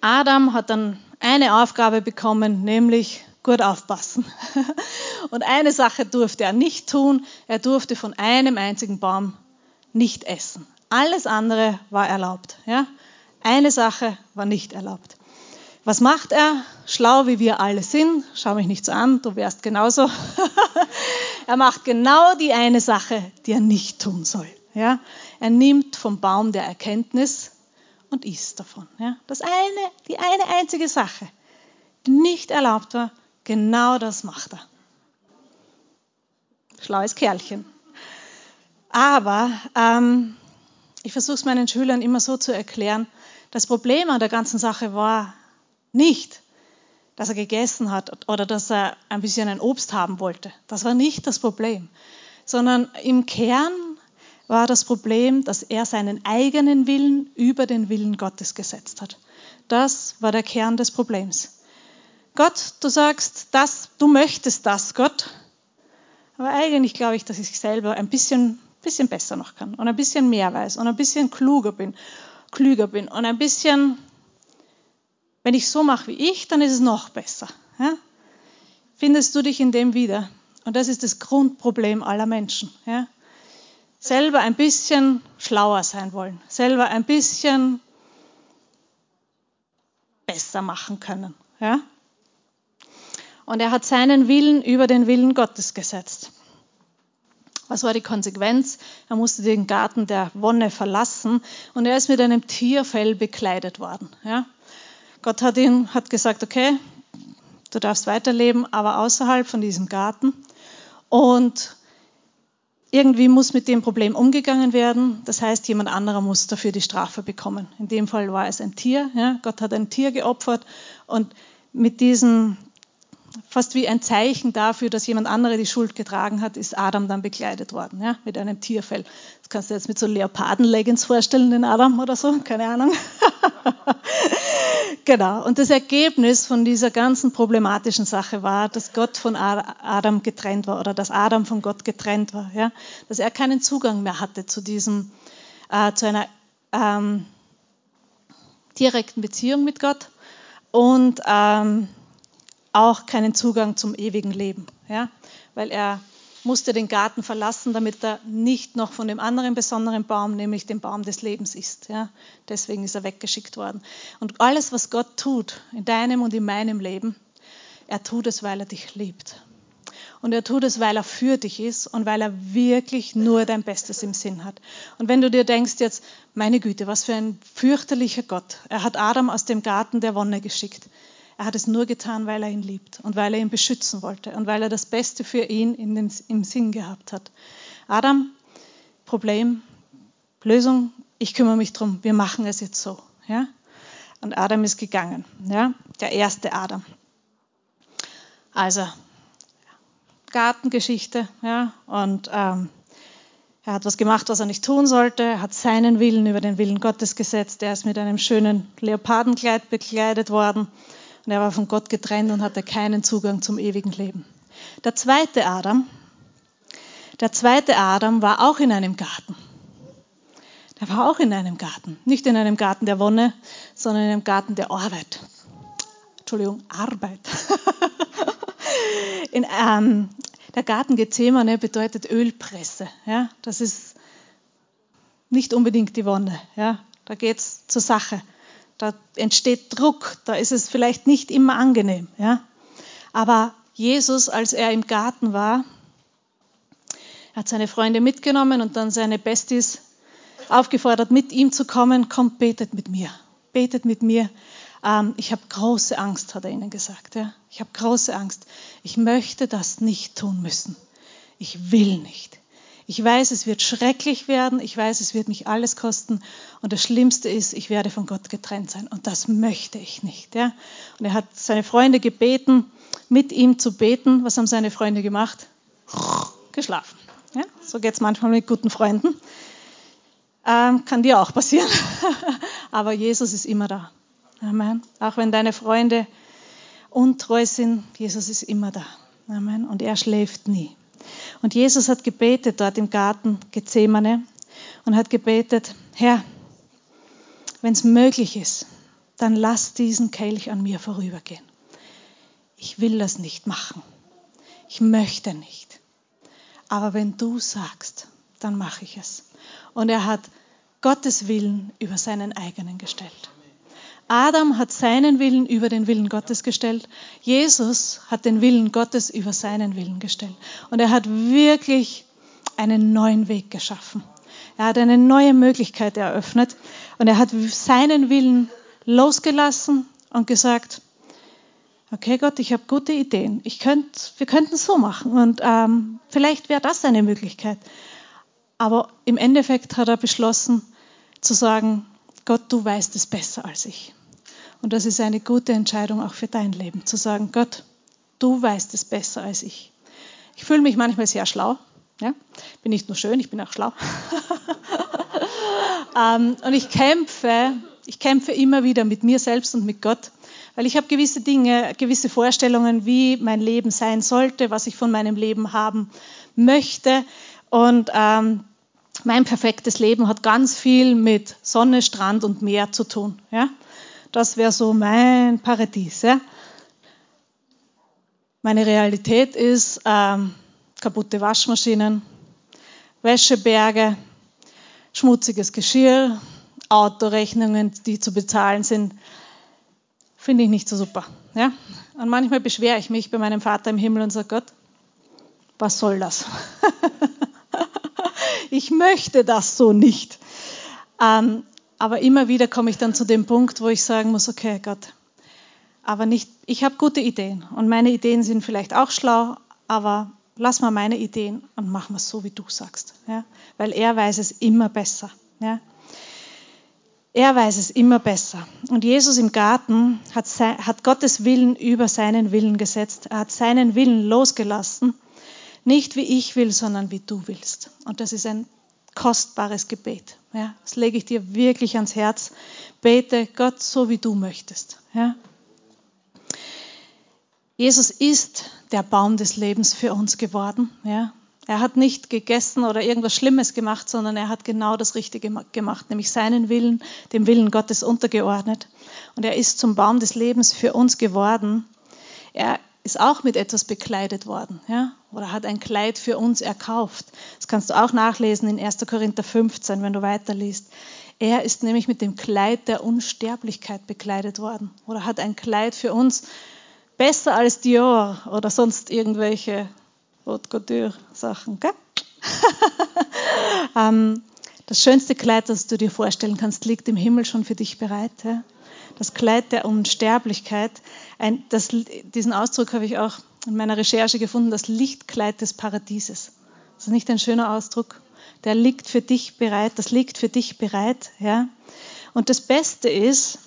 Adam hat dann eine Aufgabe bekommen, nämlich gut aufpassen. Und eine Sache durfte er nicht tun, er durfte von einem einzigen Baum nicht essen. Alles andere war erlaubt. Ja? Eine Sache war nicht erlaubt. Was macht er? Schlau wie wir alle sind, schau mich nicht so an, du wärst genauso. Er macht genau die eine Sache, die er nicht tun soll. Ja? Er nimmt vom Baum der Erkenntnis und isst davon. Ja? Das eine, die eine einzige Sache, die nicht erlaubt war, genau das macht er. Schlaues Kerlchen. Aber ähm, ich versuche es meinen Schülern immer so zu erklären, das Problem an der ganzen Sache war nicht, dass er gegessen hat oder dass er ein bisschen ein Obst haben wollte. Das war nicht das Problem, sondern im Kern war das Problem, dass er seinen eigenen Willen über den Willen Gottes gesetzt hat. Das war der Kern des Problems. Gott, du sagst, das, du möchtest das, Gott. Aber eigentlich glaube ich, dass ich selber ein bisschen, bisschen besser noch kann und ein bisschen mehr weiß und ein bisschen kluger bin, klüger bin und ein bisschen, wenn ich so mache wie ich, dann ist es noch besser. Ja? Findest du dich in dem wieder? Und das ist das Grundproblem aller Menschen. Ja? selber ein bisschen schlauer sein wollen, selber ein bisschen besser machen können. Ja? Und er hat seinen Willen über den Willen Gottes gesetzt. Was war die Konsequenz? Er musste den Garten der Wonne verlassen und er ist mit einem Tierfell bekleidet worden. Ja? Gott hat ihn hat gesagt, okay, du darfst weiterleben, aber außerhalb von diesem Garten. Und irgendwie muss mit dem Problem umgegangen werden. Das heißt, jemand anderer muss dafür die Strafe bekommen. In dem Fall war es ein Tier. Ja? Gott hat ein Tier geopfert und mit diesem, fast wie ein Zeichen dafür, dass jemand andere die Schuld getragen hat, ist Adam dann bekleidet worden, ja? mit einem Tierfell. Das kannst du jetzt mit so Leopardenleggings vorstellen, den Adam oder so, keine Ahnung. Genau. Und das Ergebnis von dieser ganzen problematischen Sache war, dass Gott von Adam getrennt war oder dass Adam von Gott getrennt war. Ja? Dass er keinen Zugang mehr hatte zu diesem, äh, zu einer ähm, direkten Beziehung mit Gott und ähm, auch keinen Zugang zum ewigen Leben. Ja? Weil er musste den Garten verlassen, damit er nicht noch von dem anderen besonderen Baum, nämlich dem Baum des Lebens ist. Ja? Deswegen ist er weggeschickt worden. Und alles, was Gott tut in deinem und in meinem Leben, er tut es, weil er dich liebt. Und er tut es, weil er für dich ist und weil er wirklich nur dein Bestes im Sinn hat. Und wenn du dir denkst jetzt, meine Güte, was für ein fürchterlicher Gott. Er hat Adam aus dem Garten der Wonne geschickt. Er hat es nur getan, weil er ihn liebt und weil er ihn beschützen wollte und weil er das Beste für ihn den, im Sinn gehabt hat. Adam, Problem, Lösung, ich kümmere mich drum, wir machen es jetzt so. Ja? Und Adam ist gegangen, ja? der erste Adam. Also, Gartengeschichte, ja, und ähm, er hat was gemacht, was er nicht tun sollte. Er hat seinen Willen über den Willen Gottes gesetzt. Er ist mit einem schönen Leopardenkleid bekleidet worden. Und er war von Gott getrennt und hatte keinen Zugang zum ewigen Leben. Der zweite Adam, der zweite Adam war auch in einem Garten. Der war auch in einem Garten. Nicht in einem Garten der Wonne, sondern in einem Garten der Arbeit. Entschuldigung, Arbeit. in, ähm, der Garten Gethsemane bedeutet Ölpresse. Ja? Das ist nicht unbedingt die Wonne. Ja? Da geht es zur Sache da entsteht Druck, da ist es vielleicht nicht immer angenehm. Ja? Aber Jesus, als er im Garten war, hat seine Freunde mitgenommen und dann seine Besties aufgefordert, mit ihm zu kommen. Kommt, betet mit mir. Betet mit mir. Ähm, ich habe große Angst, hat er ihnen gesagt. Ja? Ich habe große Angst. Ich möchte das nicht tun müssen. Ich will nicht. Ich weiß, es wird schrecklich werden. Ich weiß, es wird mich alles kosten. Und das Schlimmste ist, ich werde von Gott getrennt sein. Und das möchte ich nicht. Ja? Und er hat seine Freunde gebeten, mit ihm zu beten. Was haben seine Freunde gemacht? Geschlafen. Ja? So geht es manchmal mit guten Freunden. Ähm, kann dir auch passieren. Aber Jesus ist immer da. Amen. Auch wenn deine Freunde untreu sind, Jesus ist immer da. Amen. Und er schläft nie. Und Jesus hat gebetet dort im Garten Gethsemane und hat gebetet, Herr, wenn es möglich ist, dann lass diesen Kelch an mir vorübergehen. Ich will das nicht machen. Ich möchte nicht. Aber wenn du sagst, dann mache ich es. Und er hat Gottes Willen über seinen eigenen gestellt. Adam hat seinen Willen über den Willen Gottes gestellt. Jesus hat den Willen Gottes über seinen Willen gestellt. Und er hat wirklich einen neuen Weg geschaffen. Er hat eine neue Möglichkeit eröffnet und er hat seinen Willen losgelassen und gesagt, okay Gott, ich habe gute Ideen. Ich könnt, wir könnten es so machen und ähm, vielleicht wäre das eine Möglichkeit. Aber im Endeffekt hat er beschlossen zu sagen, Gott, du weißt es besser als ich. Und das ist eine gute Entscheidung auch für dein Leben, zu sagen, Gott, du weißt es besser als ich. Ich fühle mich manchmal sehr schlau. Ja? Bin nicht nur schön, ich bin auch schlau. ähm, und ich kämpfe, ich kämpfe immer wieder mit mir selbst und mit Gott, weil ich habe gewisse Dinge, gewisse Vorstellungen, wie mein Leben sein sollte, was ich von meinem Leben haben möchte. Und ähm, mein perfektes Leben hat ganz viel mit Sonne, Strand und Meer zu tun. Ja? Das wäre so mein Paradies. Ja? Meine Realität ist ähm, kaputte Waschmaschinen, Wäscheberge, schmutziges Geschirr, Autorechnungen, die zu bezahlen sind. Finde ich nicht so super. Ja? Und manchmal beschwere ich mich bei meinem Vater im Himmel und sage, Gott, was soll das? ich möchte das so nicht. Ähm, aber immer wieder komme ich dann zu dem Punkt, wo ich sagen muss, okay, Gott, aber nicht, ich habe gute Ideen und meine Ideen sind vielleicht auch schlau, aber lass mal meine Ideen und mach mal so, wie du sagst. Ja? Weil er weiß es immer besser. Ja? Er weiß es immer besser. Und Jesus im Garten hat, hat Gottes Willen über seinen Willen gesetzt. Er hat seinen Willen losgelassen. Nicht wie ich will, sondern wie du willst. Und das ist ein kostbares Gebet. Ja, das lege ich dir wirklich ans Herz. Bete Gott so, wie du möchtest. Ja. Jesus ist der Baum des Lebens für uns geworden. Ja. Er hat nicht gegessen oder irgendwas Schlimmes gemacht, sondern er hat genau das Richtige gemacht, nämlich seinen Willen, dem Willen Gottes untergeordnet. Und er ist zum Baum des Lebens für uns geworden. Er ist auch mit etwas bekleidet worden, ja? oder hat ein Kleid für uns erkauft. Das kannst du auch nachlesen in 1. Korinther 15, wenn du weiterliest. Er ist nämlich mit dem Kleid der Unsterblichkeit bekleidet worden oder hat ein Kleid für uns besser als Dior oder sonst irgendwelche Haute Couture Sachen. Ähm, das schönste Kleid, das du dir vorstellen kannst, liegt im Himmel schon für dich bereit. Ja? Das Kleid der Unsterblichkeit. Ein, das, diesen Ausdruck habe ich auch in meiner Recherche gefunden, das Lichtkleid des Paradieses. Das ist nicht ein schöner Ausdruck. Der liegt für dich bereit, das liegt für dich bereit. Ja? Und das Beste ist,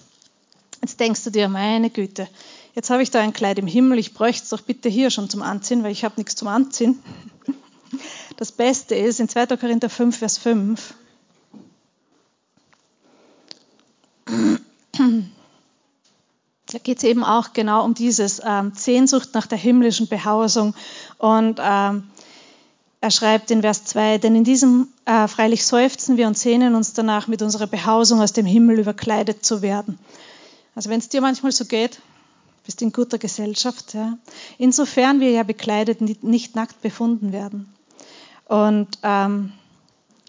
jetzt denkst du dir, meine Güte, jetzt habe ich da ein Kleid im Himmel, ich bräuchte es doch bitte hier schon zum Anziehen, weil ich habe nichts zum Anziehen. Das Beste ist in 2. Korinther 5, Vers 5. Da geht es eben auch genau um dieses ähm, Sehnsucht nach der himmlischen Behausung. Und ähm, er schreibt in Vers 2, denn in diesem äh, freilich seufzen wir und sehnen uns danach, mit unserer Behausung aus dem Himmel überkleidet zu werden. Also wenn es dir manchmal so geht, bist in guter Gesellschaft. Ja. Insofern wir ja bekleidet nicht nackt befunden werden. Und ähm,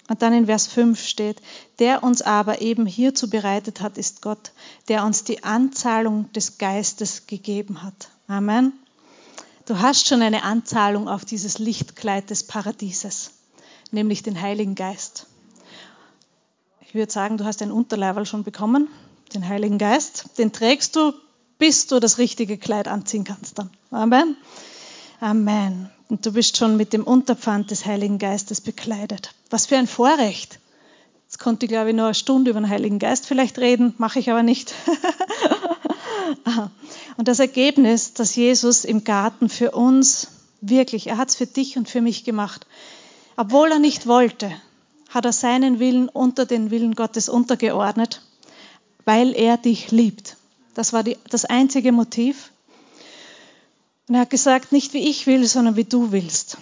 und dann in Vers 5 steht, der uns aber eben hierzu bereitet hat, ist Gott, der uns die Anzahlung des Geistes gegeben hat. Amen. Du hast schon eine Anzahlung auf dieses Lichtkleid des Paradieses, nämlich den Heiligen Geist. Ich würde sagen, du hast ein Unterleiberl schon bekommen, den Heiligen Geist. Den trägst du, bis du das richtige Kleid anziehen kannst dann. Amen. Amen. Und du bist schon mit dem Unterpfand des Heiligen Geistes bekleidet. Was für ein Vorrecht. Jetzt konnte ich, glaube ich, nur eine Stunde über den Heiligen Geist vielleicht reden, mache ich aber nicht. und das Ergebnis, dass Jesus im Garten für uns wirklich, er hat es für dich und für mich gemacht. Obwohl er nicht wollte, hat er seinen Willen unter den Willen Gottes untergeordnet, weil er dich liebt. Das war die, das einzige Motiv. Und er hat gesagt, nicht wie ich will, sondern wie du willst.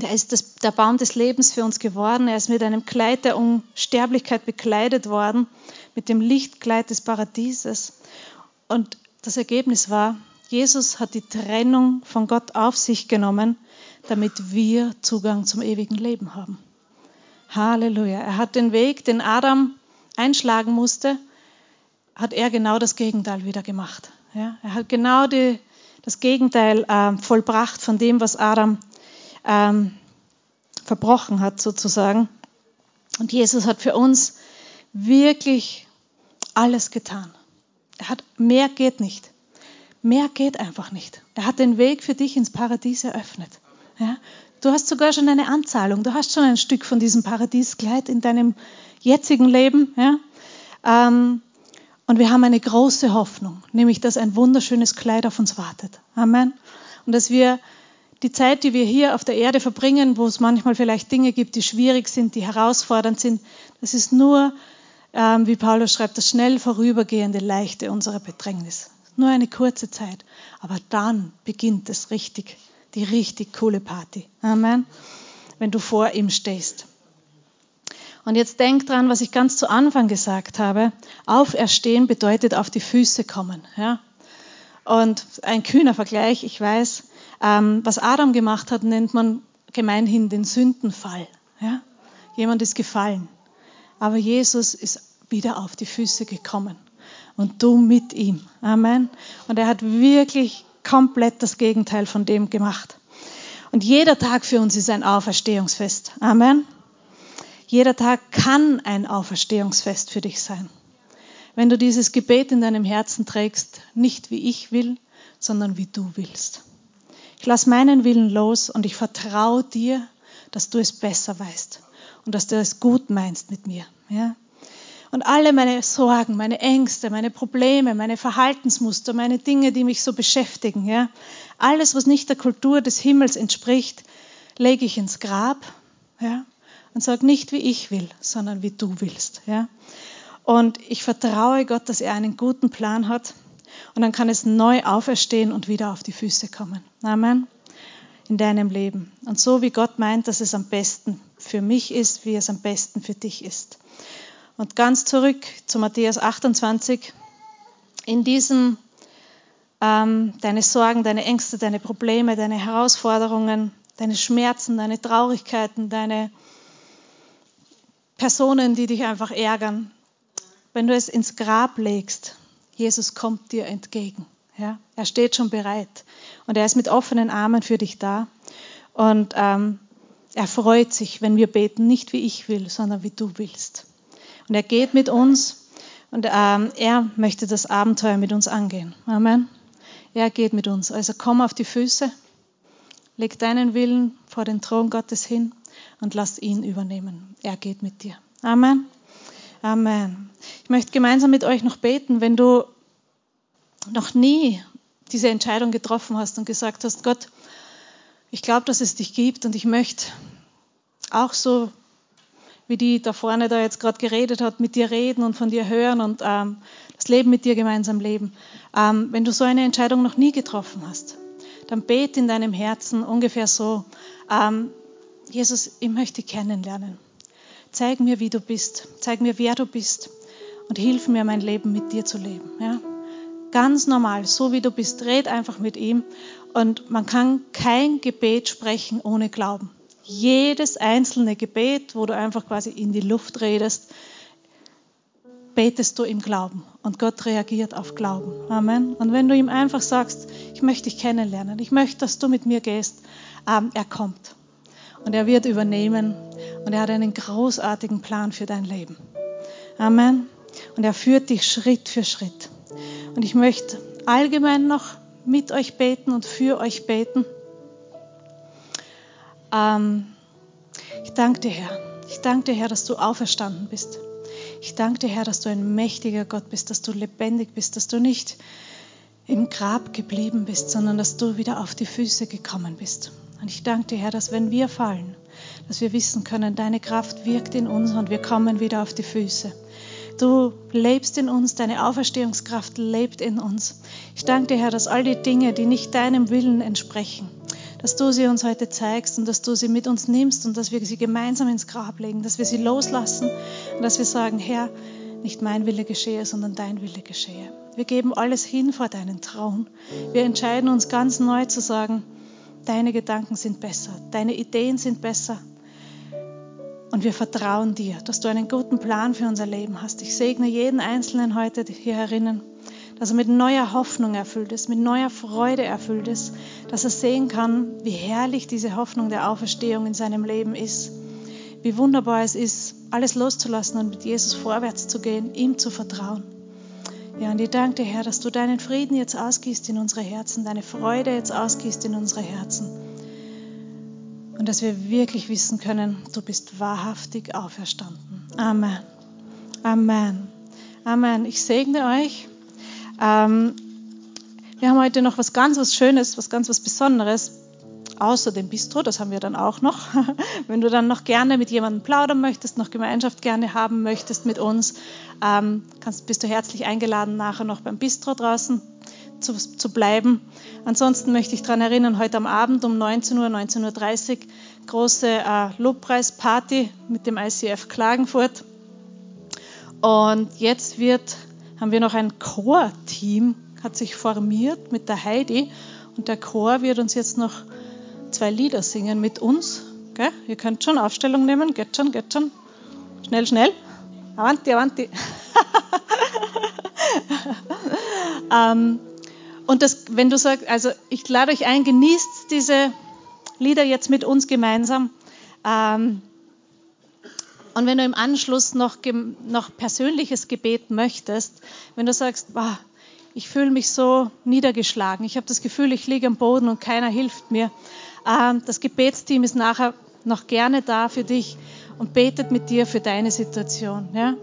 Er ist das, der Baum des Lebens für uns geworden. Er ist mit einem Kleid der Unsterblichkeit bekleidet worden, mit dem Lichtkleid des Paradieses. Und das Ergebnis war, Jesus hat die Trennung von Gott auf sich genommen, damit wir Zugang zum ewigen Leben haben. Halleluja. Er hat den Weg, den Adam einschlagen musste, hat er genau das Gegenteil wieder gemacht. Ja, er hat genau die, das Gegenteil äh, vollbracht von dem, was Adam ähm, verbrochen hat, sozusagen. Und Jesus hat für uns wirklich alles getan. Er hat, mehr geht nicht. Mehr geht einfach nicht. Er hat den Weg für dich ins Paradies eröffnet. Ja? Du hast sogar schon eine Anzahlung. Du hast schon ein Stück von diesem Paradieskleid in deinem jetzigen Leben. Ja? Ähm, und wir haben eine große Hoffnung, nämlich dass ein wunderschönes Kleid auf uns wartet. Amen. Und dass wir die Zeit, die wir hier auf der Erde verbringen, wo es manchmal vielleicht Dinge gibt, die schwierig sind, die herausfordernd sind, das ist nur, ähm, wie Paulus schreibt, das schnell vorübergehende Leichte unserer Bedrängnis. Nur eine kurze Zeit. Aber dann beginnt es richtig, die richtig coole Party. Amen. Wenn du vor ihm stehst. Und jetzt denk dran, was ich ganz zu Anfang gesagt habe. Auferstehen bedeutet auf die Füße kommen. Ja? Und ein kühner Vergleich, ich weiß. Ähm, was Adam gemacht hat, nennt man gemeinhin den Sündenfall. Ja? Jemand ist gefallen. Aber Jesus ist wieder auf die Füße gekommen. Und du mit ihm. Amen. Und er hat wirklich komplett das Gegenteil von dem gemacht. Und jeder Tag für uns ist ein Auferstehungsfest. Amen. Jeder Tag kann ein Auferstehungsfest für dich sein. Wenn du dieses Gebet in deinem Herzen trägst, nicht wie ich will, sondern wie du willst. Ich lasse meinen Willen los und ich vertraue dir, dass du es besser weißt und dass du es gut meinst mit mir. Ja? Und alle meine Sorgen, meine Ängste, meine Probleme, meine Verhaltensmuster, meine Dinge, die mich so beschäftigen, ja, alles, was nicht der Kultur des Himmels entspricht, lege ich ins Grab, ja, und sage nicht, wie ich will, sondern wie du willst. Ja? Und ich vertraue Gott, dass er einen guten Plan hat. Und dann kann es neu auferstehen und wieder auf die Füße kommen. Amen. In deinem Leben. Und so wie Gott meint, dass es am besten für mich ist, wie es am besten für dich ist. Und ganz zurück zu Matthäus 28. In diesem ähm, deine Sorgen, deine Ängste, deine Probleme, deine Herausforderungen, deine Schmerzen, deine Traurigkeiten, deine Personen, die dich einfach ärgern. Wenn du es ins Grab legst, Jesus kommt dir entgegen. Ja? Er steht schon bereit und er ist mit offenen Armen für dich da. Und ähm, er freut sich, wenn wir beten, nicht wie ich will, sondern wie du willst. Und er geht mit uns und ähm, er möchte das Abenteuer mit uns angehen. Amen. Er geht mit uns. Also komm auf die Füße, leg deinen Willen vor den Thron Gottes hin und lass ihn übernehmen. Er geht mit dir. Amen. Amen. Ich möchte gemeinsam mit euch noch beten, wenn du noch nie diese Entscheidung getroffen hast und gesagt hast, Gott, ich glaube, dass es dich gibt und ich möchte auch so, wie die da vorne da jetzt gerade geredet hat, mit dir reden und von dir hören und ähm, das Leben mit dir gemeinsam leben. Ähm, wenn du so eine Entscheidung noch nie getroffen hast, dann bete in deinem Herzen ungefähr so, ähm, Jesus, ich möchte dich kennenlernen. Zeig mir, wie du bist. Zeig mir, wer du bist. Und hilf mir, mein Leben mit dir zu leben. Ja? Ganz normal, so wie du bist. Red einfach mit ihm. Und man kann kein Gebet sprechen ohne Glauben. Jedes einzelne Gebet, wo du einfach quasi in die Luft redest, betest du im Glauben. Und Gott reagiert auf Glauben. Amen. Und wenn du ihm einfach sagst, ich möchte dich kennenlernen, ich möchte, dass du mit mir gehst, ähm, er kommt und er wird übernehmen und er hat einen großartigen Plan für dein Leben. Amen. Und er führt dich Schritt für Schritt. Und ich möchte allgemein noch mit euch beten und für euch beten. Ähm, ich danke dir, Herr. Ich danke dir, Herr, dass du auferstanden bist. Ich danke dir, Herr, dass du ein mächtiger Gott bist, dass du lebendig bist, dass du nicht im Grab geblieben bist, sondern dass du wieder auf die Füße gekommen bist. Und ich danke dir, Herr, dass wenn wir fallen, dass wir wissen können, deine Kraft wirkt in uns und wir kommen wieder auf die Füße. Du lebst in uns, deine Auferstehungskraft lebt in uns. Ich danke dir, Herr, dass all die Dinge, die nicht deinem Willen entsprechen, dass du sie uns heute zeigst und dass du sie mit uns nimmst und dass wir sie gemeinsam ins Grab legen, dass wir sie loslassen und dass wir sagen, Herr, nicht mein Wille geschehe, sondern dein Wille geschehe. Wir geben alles hin vor deinen Thron. Wir entscheiden uns ganz neu zu sagen, Deine Gedanken sind besser, deine Ideen sind besser. Und wir vertrauen dir, dass du einen guten Plan für unser Leben hast. Ich segne jeden Einzelnen heute hier herinnen, dass er mit neuer Hoffnung erfüllt ist, mit neuer Freude erfüllt ist, dass er sehen kann, wie herrlich diese Hoffnung der Auferstehung in seinem Leben ist, wie wunderbar es ist, alles loszulassen und mit Jesus vorwärts zu gehen, ihm zu vertrauen. Ja, und ich danke dir, Herr, dass du deinen Frieden jetzt ausgießt in unsere Herzen, deine Freude jetzt ausgießt in unsere Herzen. Und dass wir wirklich wissen können, du bist wahrhaftig auferstanden. Amen. Amen. Amen. Ich segne euch. Ähm, wir haben heute noch was ganz was Schönes, was ganz was Besonderes außer dem Bistro, das haben wir dann auch noch. Wenn du dann noch gerne mit jemandem plaudern möchtest, noch Gemeinschaft gerne haben möchtest mit uns, ähm, kannst, bist du herzlich eingeladen, nachher noch beim Bistro draußen zu, zu bleiben. Ansonsten möchte ich daran erinnern, heute am Abend um 19 Uhr, 19.30 Uhr, große äh, Lobpreisparty mit dem ICF Klagenfurt. Und jetzt wird, haben wir noch ein Chor-Team, hat sich formiert mit der Heidi. Und der Chor wird uns jetzt noch zwei Lieder singen mit uns. Gell? Ihr könnt schon Aufstellung nehmen, geht schon, geht schon. Schnell, schnell. Avanti, avanti. ähm, und das, wenn du sagst, also ich lade euch ein, genießt diese Lieder jetzt mit uns gemeinsam. Ähm, und wenn du im Anschluss noch, noch persönliches Gebet möchtest, wenn du sagst, boah, ich fühle mich so niedergeschlagen, ich habe das Gefühl, ich liege am Boden und keiner hilft mir, das Gebetsteam ist nachher noch gerne da für dich und betet mit dir für deine Situation. Ja?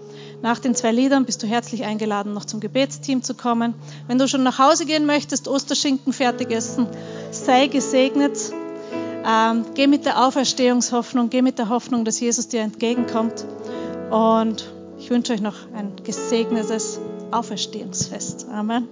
Nach den zwei Liedern bist du herzlich eingeladen, noch zum Gebetsteam zu kommen. Wenn du schon nach Hause gehen möchtest, Osterschinken fertig essen, sei gesegnet. Ähm, geh mit der Auferstehungshoffnung, geh mit der Hoffnung, dass Jesus dir entgegenkommt. Und ich wünsche euch noch ein gesegnetes Auferstehungsfest. Amen.